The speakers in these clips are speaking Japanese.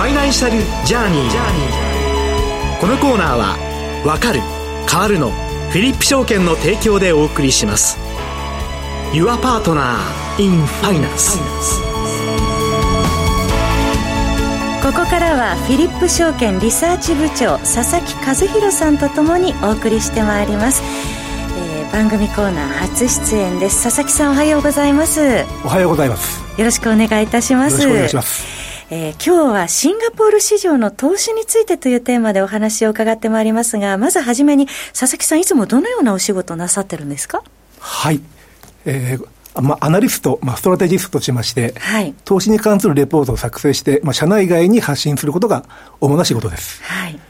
ファイナンシャルジャーニー。このコーナーは「わかる変わるの」フィリップ証券の提供でお送りします。Your Partner in Finance ここからはフィリップ証券リサーチ部長佐々木和弘さんとともにお送りしてまいります、えー、番組コーナー初出演です。佐々木さんおはようございます。おはようございます。よろしくお願いいたします。よろしくお願いしますえー、今日はシンガポール市場の投資についてというテーマでお話を伺ってまいりますが、まずはじめに、佐々木さん、いつもどのようなお仕事をなさってるんですか？はい。えー、まあ、アナリスト、まあ、ストラテジストとしまして、はい、投資に関するレポートを作成して、まあ、社内外に発信することが主な仕事です。はい。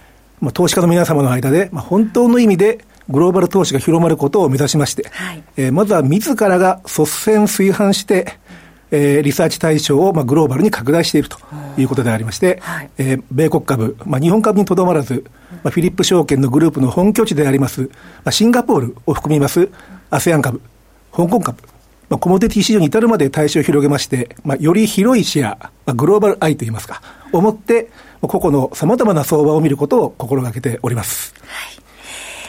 まあ、投資家の皆様の間で、まあ、本当の意味でグローバル投資が広まることを目指しまして、はい、えー、まずは自らが率先垂範して、えー、リサーチ対象を、まあ、グローバルに拡大しているということでありまして、はい、えー、米国株、まあ、日本株にとどまらず、まあ、フィリップ証券のグループの本拠地であります、まあ、シンガポールを含みます ASEAN 株、香港株、まあ、コモディティ市場に至るまで対象を広げまして、まあ、より広いシェア、まあ、グローバルアイといいますか、をもって、個々の様々な相場を見ることを心がけております。はい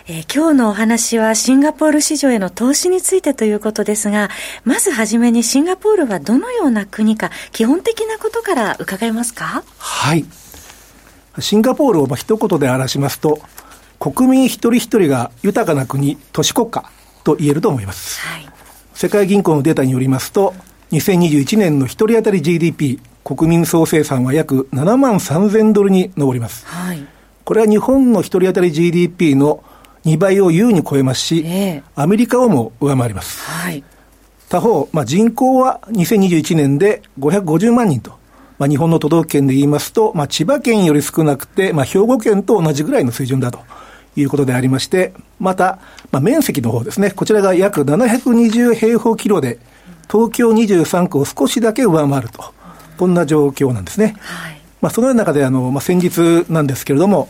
えー、今日のお話はシンガポール市場への投資についてということですが、まずはじめにシンガポールはどのような国か、基本的なことから伺えますか？はい。シンガポールをまあ一言で表しますと、国民一人一人が豊かな国、都市国家と言えると思います。はい、世界銀行のデータによりますと、2021年の一人当たり GDP、国民総生産は約7万3000ドルに上ります。はい、これは日本の一人当たり GDP の2倍を優に超えますし、えー、アメリカをも上回ります。はい、他方、まあ、人口は2021年で550万人と、まあ、日本の都道府県で言いますと、まあ、千葉県より少なくて、まあ、兵庫県と同じぐらいの水準だということでありまして、また、まあ、面積の方ですね、こちらが約720平方キロで、東京23区を少しだけ上回ると、こんな状況なんですね。はい、まあ、そのような中で、あの、まあ、先日なんですけれども、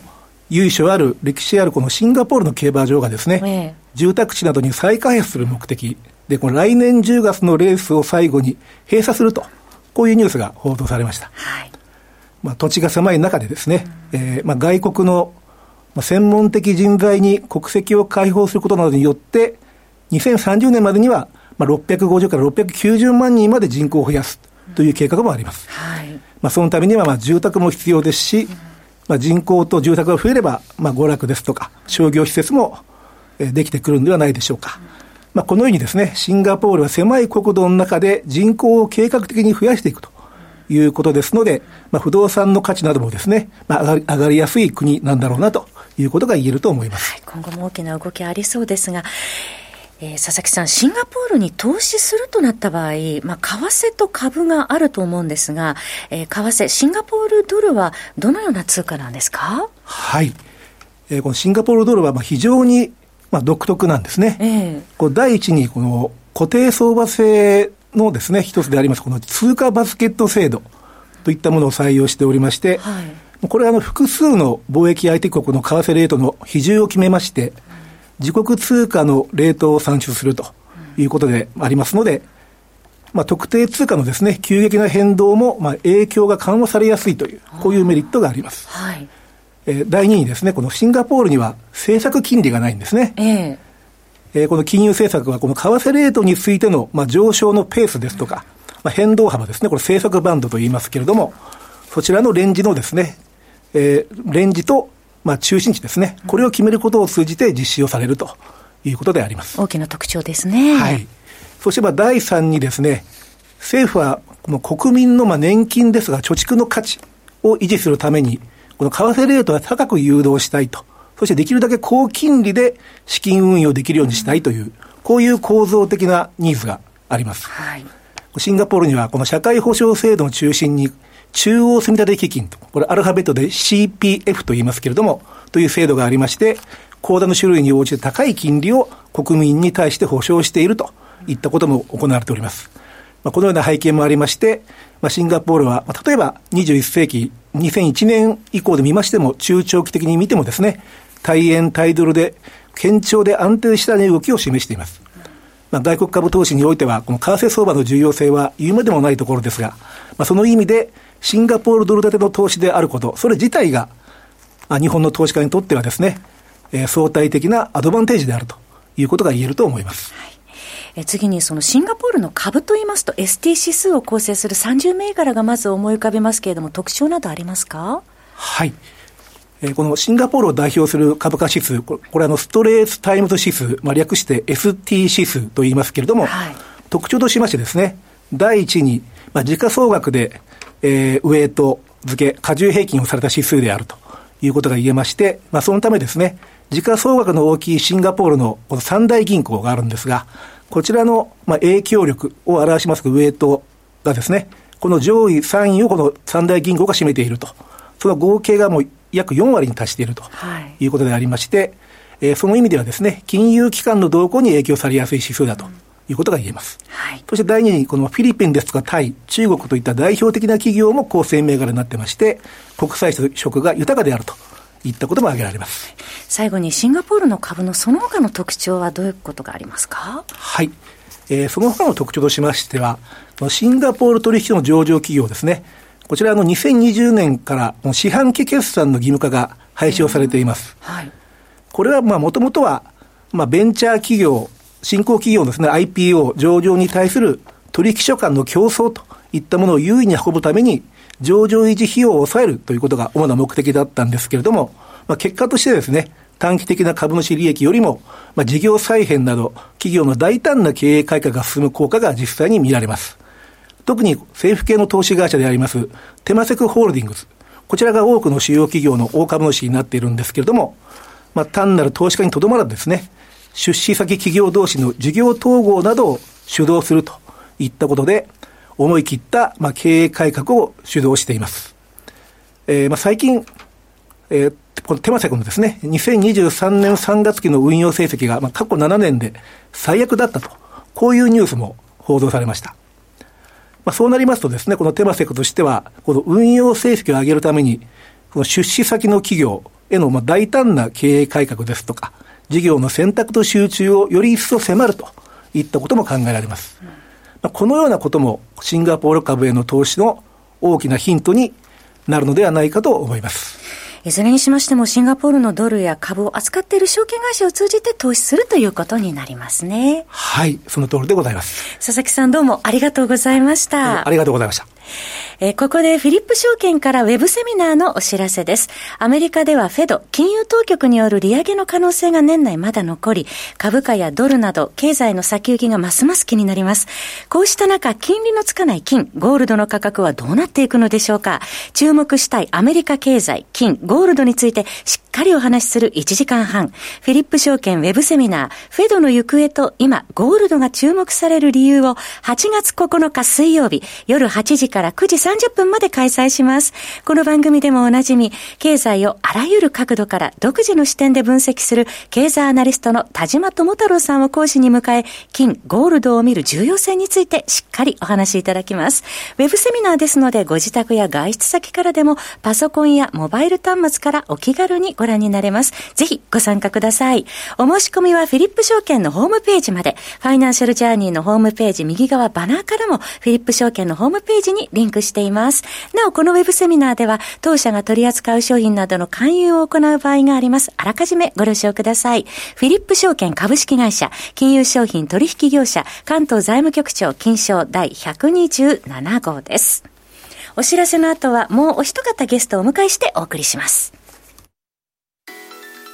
由緒ある歴史あるこのシンガポールの競馬場がですね、ええ、住宅地などに再開発する目的で、この来年10月のレースを最後に閉鎖すると、こういうニュースが報道されました。はい、まあ、土地が狭い中でですね、うん、えー、まあ、外国の専門的人材に国籍を開放することなどによって、2030年までには、まあ、650から690万人まで人口を増やすという計画もあります。はい、まあ、そのためには、まあ、住宅も必要ですし、うんまあ、人口と住宅が増えれば、まあ、娯楽ですとか、商業施設も、え、できてくるんではないでしょうか。まあ、このようにですね、シンガポールは狭い国土の中で人口を計画的に増やしていくということですので、まあ、不動産の価値などもですね、まあ、上がり上がりやすい国なんだろうなということが言えると思います。はい、今後も大きな動きありそうですが、えー、佐々木さん、シンガポールに投資するとなった場合、まあ、為替と株があると思うんですが、えー、為替、シンガポールドルはどのような通貨なんですか？はい。えー、このシンガポールドルはまあ非常にまあ独特なんですね。えー、こう第一に、この固定相場制のですね、一つであります、この通貨バスケット制度といったものを採用しておりまして、はい、これはあの複数の貿易相手国の為替レートの比重を決めまして、自国通貨のレートを算出するということでありますので、まあ、特定通貨のですね、急激な変動も、まあ、影響が緩和されやすいという、こういうメリットがあります。はい。えー、第2にですね、このシンガポールには政策金利がないんですね。えええー、この金融政策は、この為替レートについての、まあ、上昇のペースですとか、まあ、変動幅ですね、これ政策バンドと言いますけれども、そちらのレンジのですね、えー、レンジとまあ、中心地ですね、これを決めることを通じて実施をされるということであります。大きな特徴ですね。はい。そして、まあ、第3にですね、政府は、この国民のまあ年金ですが、貯蓄の価値を維持するために、この為替レートは高く誘導したいと。そしてできるだけ高金利で資金運用できるようにしたいという、こういう構造的なニーズがあります。はい。シンガポールには、この社会保障制度の中心に、中央積立基金と、これアルファベットで CPF と言いますけれども、という制度がありまして、口座の種類に応じて高い金利を国民に対して保証しているといったことも行われております。まあ、このような背景もありまして、まあ、シンガポールは、まあ、例えば21世紀、2001年以降で見ましても、中長期的に見てもですね、対円、対ドルで、堅調で安定した値動きを示しています。まあ、外国株投資においては、この為替相場の重要性は言うまでもないところですが、まあ、その意味で、シンガポールドル建ての投資であること、それ自体が、まあ、日本の投資家にとってはですね、えー、相対的なアドバンテージであると。いうことが言えると思います。はい。え次にそのシンガポールの株といいますと ST 指数を構成する30銘柄がまず思い浮かびますけれども特徴などありますか？はい。えこのシンガポールを代表する株価指数、これ、あの、ストレートタイムズ指数、まあ、略して ST 指数と言いますけれども、はい、特徴としましてですね、第一に、まあ、時価総額で、えー、ウェイト付け、過重平均をされた指数であるということが言えまして、まあ、そのためですね、時価総額の大きいシンガポールの三大銀行があるんですが、こちらの、まあ、影響力を表しますウェイトがですね、この上位3位をこの三大銀行が占めていると。その合計がもう約4割に達しているということでありまして、はい、えー、その意味ではですね、金融機関の動向に影響されやすい指数だと。いうことが言えます。はい、そして第二に、このフィリピンですとかタイ、中国といった代表的な企業も構成銘柄になってまして、国際色が豊かであるといったことも挙げられます。最後にシンガポールの株のその他の特徴はどういうことがありますか？はい。えー、その他の特徴としましては、シンガポール取引所の上場企業ですね。こちらの2020年から四半期決算の義務化が廃止をされています。はい、これはまあもともとは、まあベンチャー企業、新興企業のですね、IPO 上場に対する取引所間の競争といったものを優位に運ぶために、上場維持費用を抑えるということが主な目的だったんですけれども、まあ、結果としてですね、短期的な株主利益よりも、まあ、事業再編など、企業の大胆な経営改革が進む効果が実際に見られます。特に政府系の投資会社であります、テマセクホールディングス。こちらが多くの主要企業の大株主になっているんですけれども、まあ、単なる投資家にとどまらずですね、出資先企業同士の事業統合などを主導するといったことで、思い切った、まあ、経営改革を主導しています。えー、まあ、最近、えー、このテマセクのですね、2023年3月期の運用成績が、まあ、過去7年で最悪だったと、こういうニュースも報道されました。まあ、そうなりますとですね、このテマセクとしては、この運用成績を上げるために、この出資先の企業へのまあ大胆な経営改革ですとか、事業の選択と集中をより一層迫るといったことも考えられます。まあ、このようなこともシンガポール株への投資の大きなヒントになるのではないかと思います。いずれにしましてもシンガポールのドルや株を扱っている証券会社を通じて投資するということになりますね。はい、その通りでございます。佐々木さんどうもありがとうございました。ありがとうございました。えー、ここでフィリップ証券からウェブセミナーのお知らせです。アメリカではフェド、金融当局による利上げの可能性が年内まだ残り、株価やドルなど経済の先行きがますます気になります。こうした中、金利のつかない金、ゴールドの価格はどうなっていくのでしょうか注目したいアメリカ経済、金、ゴールドについてしっかりお話しする1時間半。フィリップ証券ウェブセミナー、フェドの行方と今、ゴールドが注目される理由を8月9日水曜日、夜8時から9時30分まで開催します。この番組でもおなじみ、経済をあらゆる角度から独自の視点で分析する経済アナリストの田島智太郎さんを講師に迎え、金、ゴールドを見る重要性についてしっかりお話しいただきます。ウェブセミナーですので、ご自宅や外出先からでも、パソコンやモバイル端末からお気軽にご覧になれます。ぜひご参加ください。お申し込みはフィリップ証券のホームページまで、ファイナンシャルジャーニーのホームページ右側バナーからも、フィリップ証券のホームページにリンクしています。なお、このウェブセミナーでは、当社が取り扱う商品などの勧誘を行う場合があります。あらかじめご了承ください。フィリップ証券株式会社、金融商品取引業者、関東財務局長、金賞第127号です。お知らせの後は、もうお一方ゲストをお迎えしてお送りします。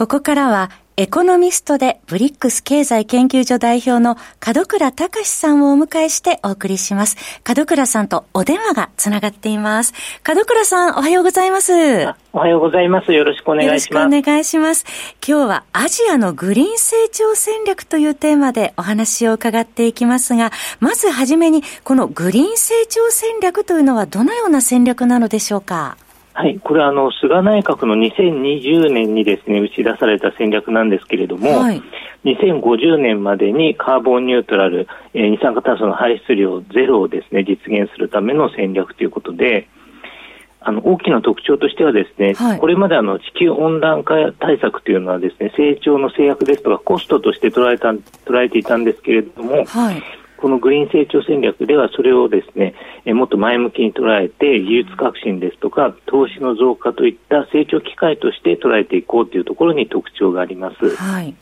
ここからはエコノミストでブリックス経済研究所代表の門倉隆さんをお迎えしてお送りします。門倉さんとお電話がつながっています。門倉さん、おはようございます。おはようございます。よろしくお願いします。よろしくお願いします。今日はアジアのグリーン成長戦略というテーマでお話を伺っていきますが、まずはじめに、このグリーン成長戦略というのはどのような戦略なのでしょうか？はい、これはあの菅内閣の2020年にですね打ち出された戦略なんですけれども、はい、2050年までにカーボンニュートラル、えー、二酸化炭素の排出量ゼロをですね実現するための戦略ということで、あの大きな特徴としてはですね、はい、これまであの地球温暖化対策というのはですね成長の制約ですとかコストとして捉えた捉えていたんですけれども、はいこのグリーン成長戦略ではそれをですね、えもっと前向きに捉えて技術革新ですとか投資の増加といった成長機会として捉えていこうというところに特徴があります。はい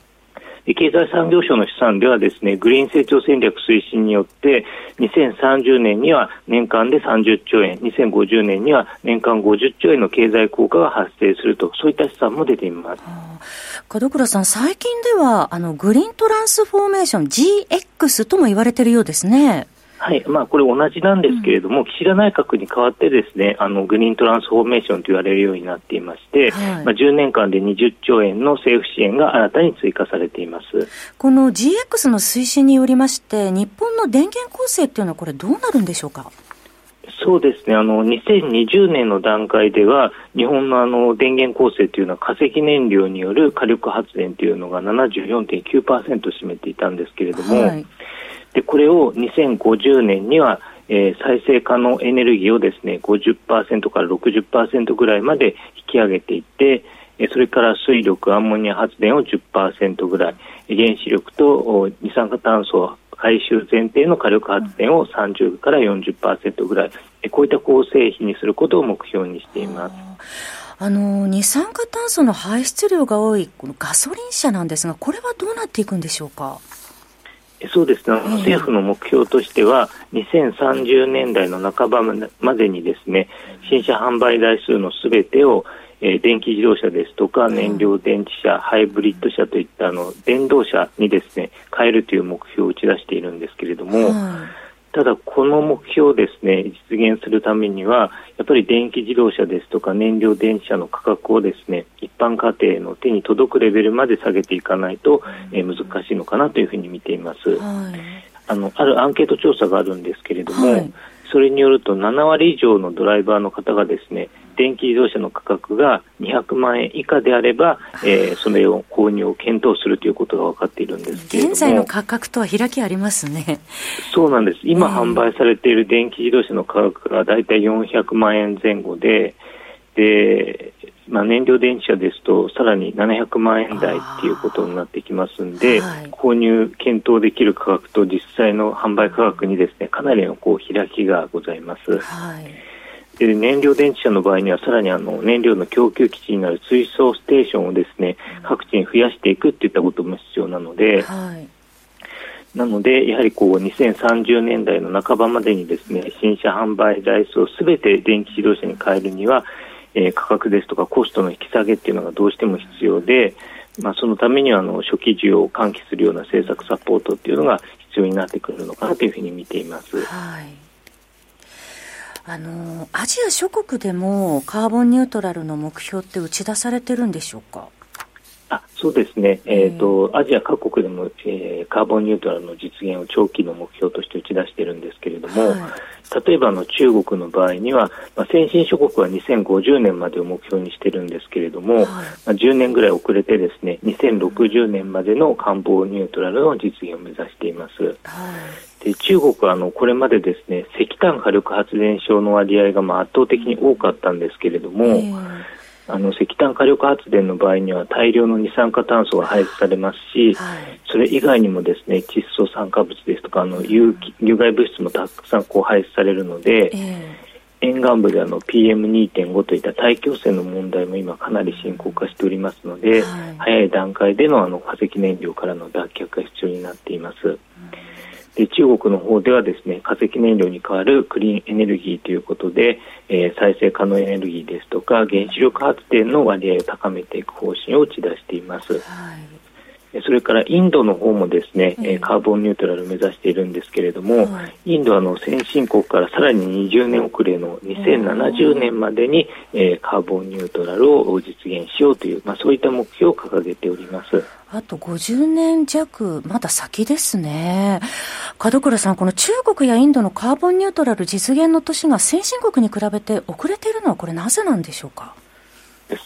経済産業省の試算ではですねグリーン成長戦略推進によって2030年には年間で30兆円2050年には年間50兆円の経済効果が発生するとそういった試算も出ています。門倉さん、最近ではあのグリーントランスフォーメーション GX とも言われているようですね。はい、まあ、これ同じなんですけれども、うん、岸田内閣に代わってですね、あの、グリーントランスフォーメーションと言われるようになっていまして、はい、まあ、10年間で20兆円の政府支援が新たに追加されています。この GX の推進によりまして、日本の電源構成っていうのはこれどうなるんでしょうか？そうですね、あの2020年の段階では、日本のあの電源構成というのは化石燃料による火力発電というのが74.9%占めていたんですけれども、はい。でこれを2050年には、えー、再生可能エネルギーをですね50%から60%ぐらいまで引き上げていって、それから水力、アンモニア発電を10%ぐらい、原子力と二酸化炭素回収前提の火力発電を30から40%ぐらい、こういった構成比にすることを目標にしています。あの二酸化炭素の排出量が多いこのガソリン車なんですが、これはどうなっていくんでしょうか？そうですね、政府の目標としては、2030年代の半ばまでにですね新車販売台数のすべてを、えー、電気自動車ですとか燃料電池車、ハイブリッド車といったあの電動車にですね変えるという目標を打ち出しているんですけれども、ただ、この目標をですね実現するためにはやっぱり電気自動車ですとか燃料電池車の価格をですね一般家庭の手に届くレベルまで下げていかないと、えー、難しいのかなというふうに見ています。はい、あのあるアンケート調査があるんですけれども、はいそれによると7割以上のドライバーの方がですね電気自動車の価格が200万円以下であれば、えー、それを購入を検討するということが分かっているんですけれども。現在の価格とは開きありますね。そうなんです。今販売されている電気自動車の価格が大体400万円前後ででまあ、燃料電池車ですとさらに700万円台っていうことになってきますんで、はい、購入検討できる価格と実際の販売価格にですねかなりのこう開きがございます。はい。で燃料電池車の場合にはさらにあの燃料の供給基地になる水素ステーションをですね各地に増やしていくといったことも必要なので、はい、なのでやはりこう2030年代の半ばまでにですね新車販売台数をすべて電気自動車に変えるにはえー、価格ですとかコストの引き下げっていうのがどうしても必要で、まあ、そのためにはあの初期需要を喚起するような政策サポートっていうのが必要になってくるのかなというふうに見ています。はいあのアジア諸国でもカーボンニュートラルの目標って打ち出されてるんでしょうか？あそうですね、えーと、アジア各国でも、えー、カーボンニュートラルの実現を長期の目標として打ち出しているんですけれども、はい、例えばの中国の場合には、まあ、先進諸国は2050年までを目標にしているんですけれども、はい、まあ、10年ぐらい遅れてですね2060年までのカーボンニュートラルの実現を目指しています。はい。で中国はあのこれまでですね石炭火力発電所の割合がまあ圧倒的に多かったんですけれども、えーあの石炭火力発電の場合には大量の二酸化炭素が排出されますし、はい、それ以外にもですね窒素酸化物ですとかあの有有害物質もたくさんこう排出されるので、え沿岸部であの PM2.5 といった大気汚染の問題も今かなり深刻化しておりますので、はい、早い段階でのあの化石燃料からの脱却が必要になっています。で中国の方ではですね化石燃料に代わるクリーンエネルギーということで、えー、再生可能エネルギーですとか原子力発電の割合を高めていく方針を打ち出しています。はいそれからインドの方もですね、えー、カーボンニュートラルを目指しているんですけれども、はい、インドはの先進国からさらに20年遅れの2070年までに、えー、カーボンニュートラルを実現しようという、まあ、そういった目標を掲げております。あと50年弱、まだ先ですね。門倉さん、この中国やインドのカーボンニュートラル実現の年が先進国に比べて遅れているのは、これなぜなんでしょうか？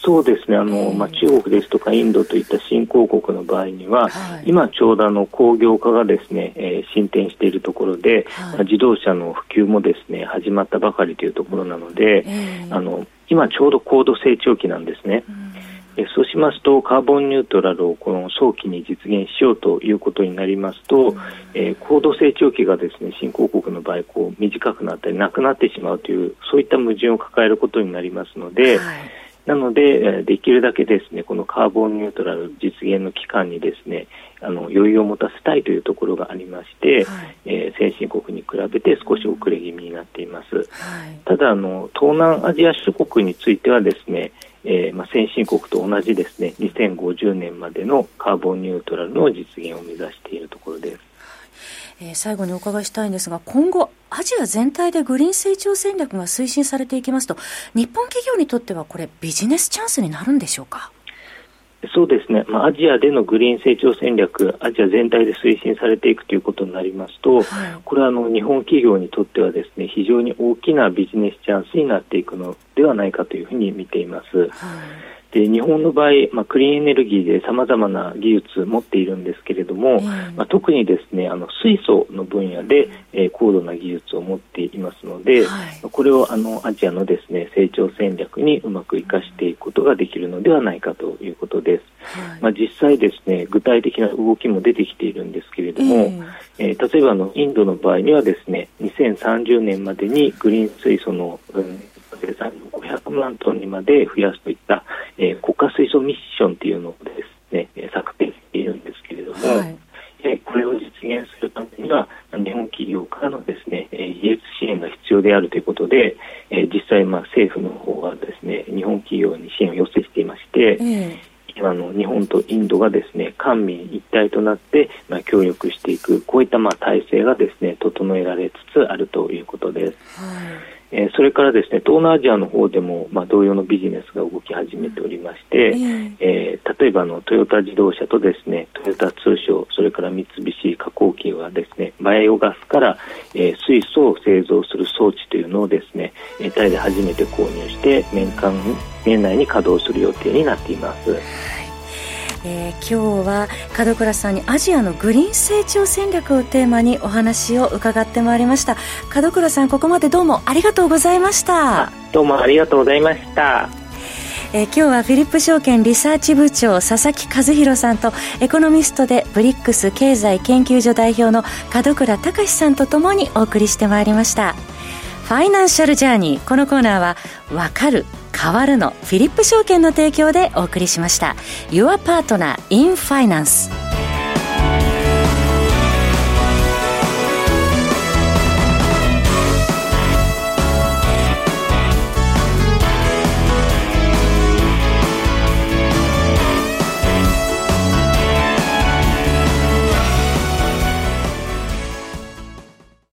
そうですねあの、まあ、中国ですとかインドといった新興国の場合には、はい、今ちょうどあの工業化がですね、えー、進展しているところで、はい、自動車の普及もですね始まったばかりというところなので、えー、あの今ちょうど高度成長期なんですね。えそうしますとカーボンニュートラルをこの早期に実現しようということになりますと、うん、えー、高度成長期がですね新興国の場合こう短くなったりなくなってしまうというそういった矛盾を抱えることになりますので、はい。なので、できるだけですねこのカーボンニュートラル実現の期間にですねあの余裕を持たせたいというところがありまして、はい、えー、先進国に比べて少し遅れ気味になっています。はい、ただあの東南アジア諸国についてはですねえーまあ、先進国と同じですね2050年までのカーボンニュートラルの実現を目指しているところです。えー、最後にお伺いしたいんですが、今後、アジア全体でグリーン成長戦略が推進されていきますと、日本企業にとってはこれ、ビジネスチャンスになるんでしょうか？そうですね、まあ、アジアでのグリーン成長戦略、アジア全体で推進されていくということになりますと、はい、これはあの日本企業にとってはですね非常に大きなビジネスチャンスになっていくのではないかというふうに見ています。はいで日本の場合、まあ、クリーンエネルギーでさまざまな技術を持っているんですけれども、うん、まあ、特にですねあの水素の分野で、えー、高度な技術を持っていますので、はい、これをあのアジアのですね成長戦略にうまく生かしていくことができるのではないかということです。はい、まあ、実際ですね具体的な動きも出てきているんですけれども、えー、えー、例えばあのインドの場合にはですね2030年までにグリーン水素の、うん生産500万トンにまで増やすといった、えー、国家水素ミッションというのをですね、策定しているんですけれども、はい、えこれを実現するためには、日本企業からのですね、技術支援が必要であるということで、え実際、まあ、政府の方はですね、日本企業に支援を要請していまして、えあの日本とインドがですね官民一体となって、まあ、協力していくこういったまあ体制がですね整えられつつあるということです。はいえー、それからですね東南アジアの方でも、まあ、同様のビジネスが動き始めておりまして、えー、えー、例えばのトヨタ自動車とですねトヨタ通商それから三菱加工機はですねバイオガスから、えー、水素を製造する装置というのをですねタイで初めて購入して年間年内に稼働する予定になっています。えー、今日は門倉さんにアジアのグリーン成長戦略をテーマにお話を伺ってまいりました。門倉さんここまでどうもありがとうございました。どうもありがとうございました。えー、今日はフィリップ証券リサーチ部長佐々木和弘さんとエコノミストでブリックス経済研究所代表の門倉隆さんとともにお送りしてまいりましたファイナンシャルジャーニー。このコーナーは「わかる変わるのフィリップ証券の提供でお送りしました。Your Partner in Finance